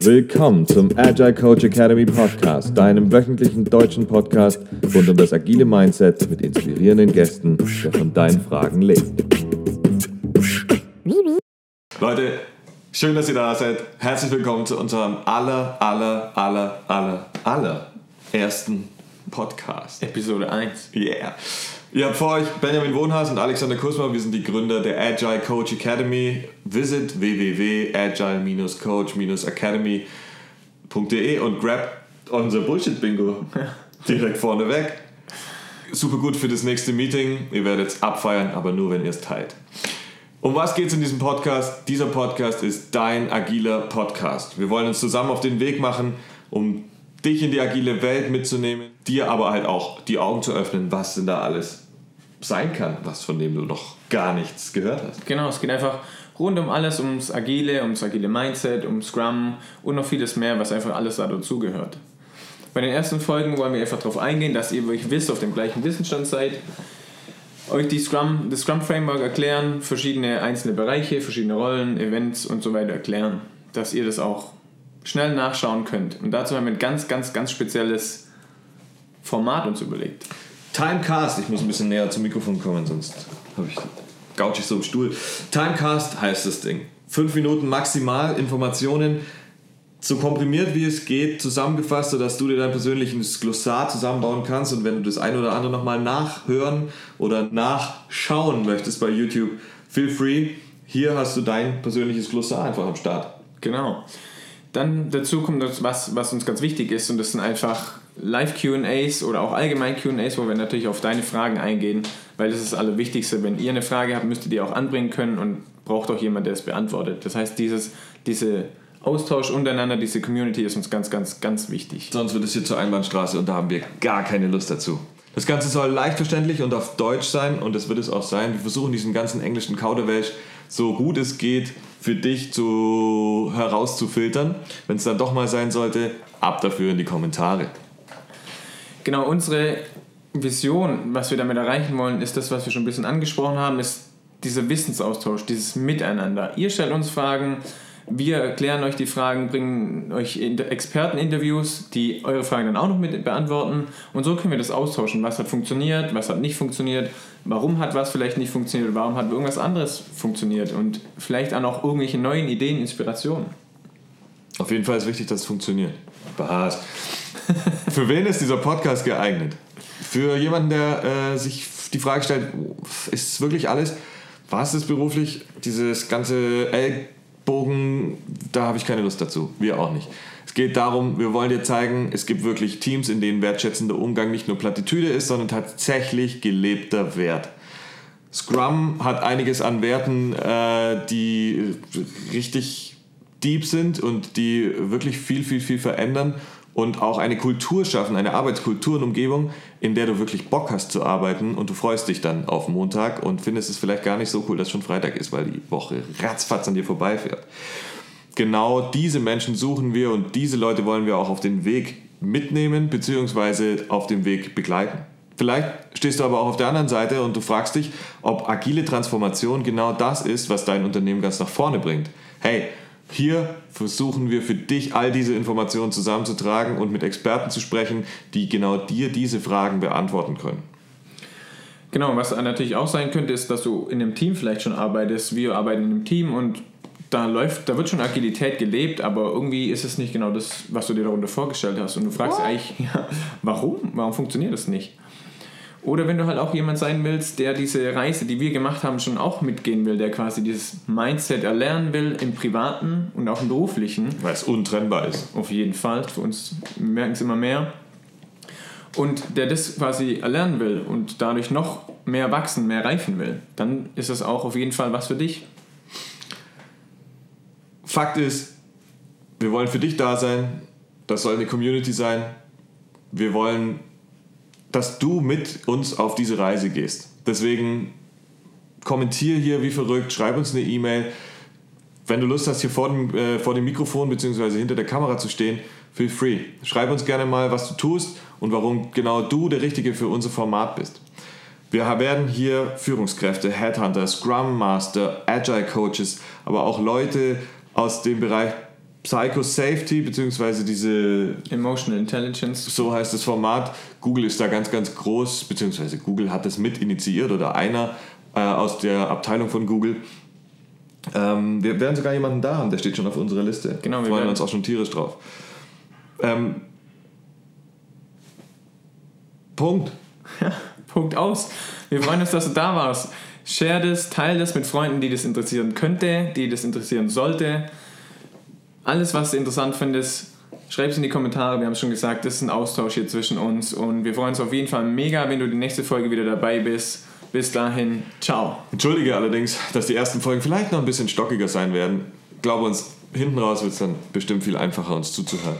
Willkommen zum Agile Coach Academy Podcast, deinem wöchentlichen deutschen Podcast rund um das agile Mindset mit inspirierenden Gästen, der von deinen Fragen lebt. Leute, schön, dass ihr da seid. Herzlich willkommen zu unserem aller, aller, aller, aller, aller ersten Podcast. Episode 1. Yeah. Ihr habt vor euch Benjamin Wohnhaus und Alexander Kusma. Wir sind die Gründer der Agile Coach Academy. Visit www.agile-coach-academy.de und grab unser Bullshit-Bingo direkt vorne weg. Super gut für das nächste Meeting. Ihr werdet es abfeiern, aber nur, wenn ihr es teilt. Um was geht es in diesem Podcast? Dieser Podcast ist dein agiler Podcast. Wir wollen uns zusammen auf den Weg machen, um dich in die agile Welt mitzunehmen, dir aber halt auch die Augen zu öffnen, was denn da alles sein kann, was von dem du noch gar nichts gehört hast. Genau, es geht einfach rund um alles, ums Agile, ums agile Mindset, um Scrum und noch vieles mehr, was einfach alles da dazugehört. Bei den ersten Folgen wollen wir einfach darauf eingehen, dass ihr wirklich wisst, auf dem gleichen Wissensstand seid, euch die Scrum, das Scrum Framework erklären, verschiedene einzelne Bereiche, verschiedene Rollen, Events und so weiter erklären, dass ihr das auch schnell nachschauen könnt. Und dazu haben wir ein ganz, ganz, ganz spezielles Format uns überlegt. Timecast, ich muss ein bisschen näher zum Mikrofon kommen, sonst habe ich couch ich so im Stuhl. Timecast heißt das Ding. Fünf Minuten maximal Informationen, so komprimiert wie es geht, zusammengefasst, sodass du dir dein persönliches Glossar zusammenbauen kannst und wenn du das ein oder andere nochmal nachhören oder nachschauen möchtest bei YouTube, feel free. Hier hast du dein persönliches Glossar einfach am Start. Genau. Dann dazu kommt das, was, was uns ganz wichtig ist und das sind einfach Live-QAs oder auch allgemein QAs, wo wir natürlich auf deine Fragen eingehen, weil das ist das Allerwichtigste. Wenn ihr eine Frage habt, müsst ihr die auch anbringen können und braucht auch jemand, der es beantwortet. Das heißt, dieses, diese Austausch untereinander, diese Community ist uns ganz, ganz, ganz wichtig. Sonst wird es hier zur Einbahnstraße und da haben wir gar keine Lust dazu. Das Ganze soll leicht verständlich und auf Deutsch sein und das wird es auch sein. Wir versuchen diesen ganzen englischen Kauderwelsch so gut es geht für dich zu, herauszufiltern. Wenn es dann doch mal sein sollte, ab dafür in die Kommentare. Genau, unsere Vision, was wir damit erreichen wollen, ist das, was wir schon ein bisschen angesprochen haben, ist dieser Wissensaustausch, dieses Miteinander. Ihr stellt uns Fragen, wir erklären euch die Fragen, bringen euch Experteninterviews, die eure Fragen dann auch noch mit beantworten. Und so können wir das austauschen. Was hat funktioniert, was hat nicht funktioniert, warum hat was vielleicht nicht funktioniert, warum hat irgendwas anderes funktioniert und vielleicht auch noch irgendwelche neuen Ideen, Inspirationen. Auf jeden Fall ist wichtig, dass es funktioniert. Spaß. Für wen ist dieser Podcast geeignet? Für jemanden, der äh, sich die Frage stellt, ist es wirklich alles? Was ist beruflich? Dieses ganze Ellbogen, da habe ich keine Lust dazu. Wir auch nicht. Es geht darum, wir wollen dir zeigen, es gibt wirklich Teams, in denen wertschätzender Umgang nicht nur Plattitüde ist, sondern tatsächlich gelebter Wert. Scrum hat einiges an Werten, äh, die richtig deep sind und die wirklich viel, viel, viel verändern und auch eine Kultur schaffen, eine Arbeitskultur und Umgebung, in der du wirklich Bock hast zu arbeiten und du freust dich dann auf Montag und findest es vielleicht gar nicht so cool, dass schon Freitag ist, weil die Woche ratzfatz an dir vorbeifährt. Genau diese Menschen suchen wir und diese Leute wollen wir auch auf den Weg mitnehmen bzw. auf dem Weg begleiten. Vielleicht stehst du aber auch auf der anderen Seite und du fragst dich, ob agile Transformation genau das ist, was dein Unternehmen ganz nach vorne bringt. Hey, hier versuchen wir für dich all diese Informationen zusammenzutragen und mit Experten zu sprechen, die genau dir diese Fragen beantworten können. Genau, was natürlich auch sein könnte, ist, dass du in einem Team vielleicht schon arbeitest. Wir arbeiten in einem Team und da läuft, da wird schon Agilität gelebt, aber irgendwie ist es nicht genau das, was du dir darunter vorgestellt hast. Und du fragst dich eigentlich, ja, warum? Warum funktioniert das nicht? Oder wenn du halt auch jemand sein willst, der diese Reise, die wir gemacht haben, schon auch mitgehen will, der quasi dieses Mindset erlernen will im privaten und auch im beruflichen. Weil es untrennbar ist. Auf jeden Fall. Für uns merken es immer mehr. Und der das quasi erlernen will und dadurch noch mehr wachsen, mehr reifen will, dann ist das auch auf jeden Fall was für dich. Fakt ist, wir wollen für dich da sein. Das soll eine Community sein. Wir wollen dass du mit uns auf diese Reise gehst. Deswegen kommentier hier wie verrückt, schreib uns eine E-Mail. Wenn du Lust hast, hier vor dem, äh, vor dem Mikrofon bzw. hinter der Kamera zu stehen, feel free. Schreib uns gerne mal, was du tust und warum genau du der Richtige für unser Format bist. Wir werden hier Führungskräfte, Headhunter, Scrum Master, Agile Coaches, aber auch Leute aus dem Bereich Psycho-Safety, beziehungsweise diese Emotional Intelligence. so heißt das Format. Google ist da ganz, ganz groß, beziehungsweise Google hat das mit initiiert oder einer äh, aus der Abteilung von Google. Ähm, wir werden sogar jemanden da haben, der steht schon auf unserer Liste. Genau, wir freuen werden- uns auch schon tierisch drauf. Ähm, Punkt. Punkt aus. Wir freuen uns, dass du da warst. Share das, teile das mit Freunden, die das interessieren könnte, die das interessieren sollte. Alles, was du interessant findest, schreib es in die Kommentare. Wir haben es schon gesagt, das ist ein Austausch hier zwischen uns. Und wir freuen uns auf jeden Fall mega, wenn du die nächste Folge wieder dabei bist. Bis dahin, ciao. Entschuldige allerdings, dass die ersten Folgen vielleicht noch ein bisschen stockiger sein werden. Glaube uns, hinten raus wird es dann bestimmt viel einfacher, uns zuzuhören.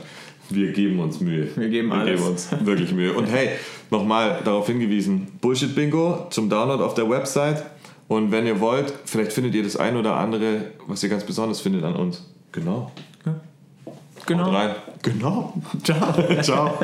Wir geben uns Mühe. Wir geben Wir alles. geben uns wirklich Mühe. Und hey, nochmal darauf hingewiesen: Bullshit Bingo zum Download auf der Website. Und wenn ihr wollt, vielleicht findet ihr das ein oder andere, was ihr ganz besonders findet an uns. Genau. Genau. Haut rein. Genau. Ciao. Ciao.